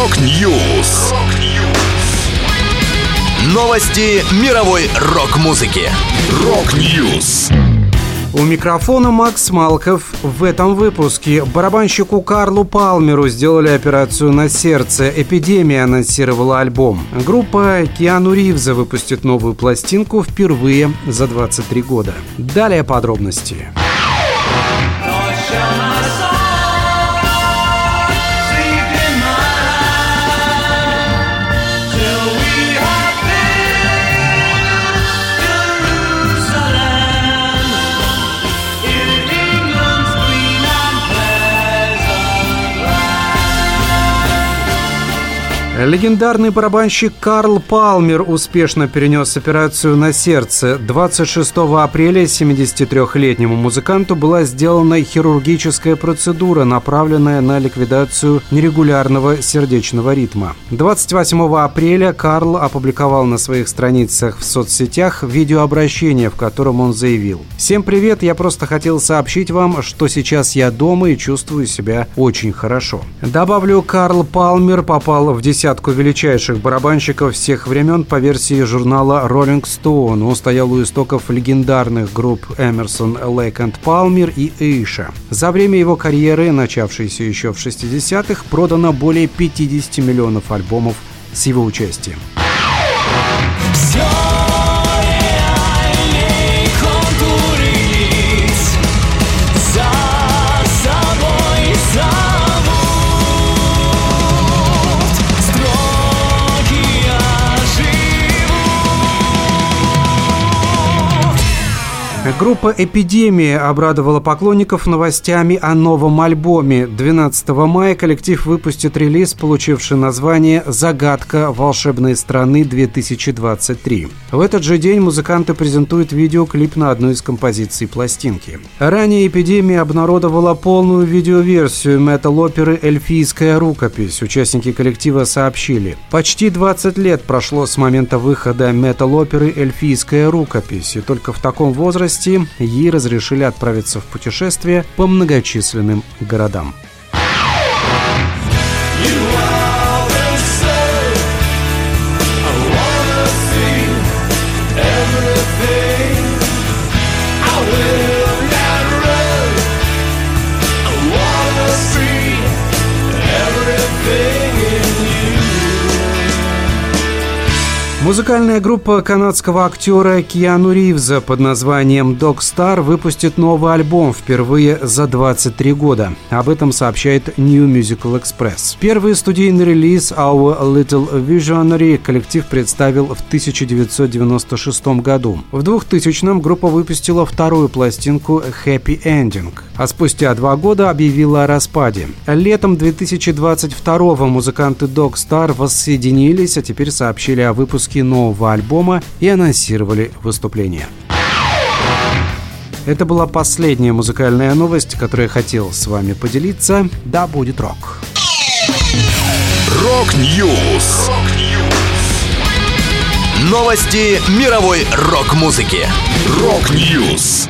Rock News. Новости мировой рок-музыки. Rock News. У микрофона Макс Малков. В этом выпуске барабанщику Карлу Палмеру сделали операцию на сердце. Эпидемия анонсировала альбом. Группа Киану Ривза выпустит новую пластинку впервые за 23 года. Далее подробности. Легендарный барабанщик Карл Палмер успешно перенес операцию на сердце. 26 апреля 73-летнему музыканту была сделана хирургическая процедура, направленная на ликвидацию нерегулярного сердечного ритма. 28 апреля Карл опубликовал на своих страницах в соцсетях видеообращение, в котором он заявил «Всем привет, я просто хотел сообщить вам, что сейчас я дома и чувствую себя очень хорошо». Добавлю, Карл Палмер попал в 10 десятку величайших барабанщиков всех времен по версии журнала Rolling Stone. Он стоял у истоков легендарных групп Эмерсон, Лейк энд Палмер и Эйша. За время его карьеры, начавшейся еще в 60-х, продано более 50 миллионов альбомов с его участием. Группа «Эпидемия» обрадовала поклонников новостями о новом альбоме. 12 мая коллектив выпустит релиз, получивший название «Загадка волшебной страны 2023». В этот же день музыканты презентуют видеоклип на одну из композиций пластинки. Ранее «Эпидемия» обнародовала полную видеоверсию метал-оперы «Эльфийская рукопись». Участники коллектива сообщили, почти 20 лет прошло с момента выхода метал-оперы «Эльфийская рукопись», и только в таком возрасте власти ей разрешили отправиться в путешествие по многочисленным городам. Музыкальная группа канадского актера Киану Ривза под названием Dog Star выпустит новый альбом впервые за 23 года. Об этом сообщает New Musical Express. Первый студийный релиз Our Little Visionary коллектив представил в 1996 году. В 2000-м группа выпустила вторую пластинку Happy Ending, а спустя два года объявила о распаде. Летом 2022 музыканты Dog Star воссоединились, а теперь сообщили о выпуске выпуске нового альбома и анонсировали выступление. Это была последняя музыкальная новость, которую я хотел с вами поделиться. Да, будет рок. Rock News. Новости мировой рок-музыки. Rock News.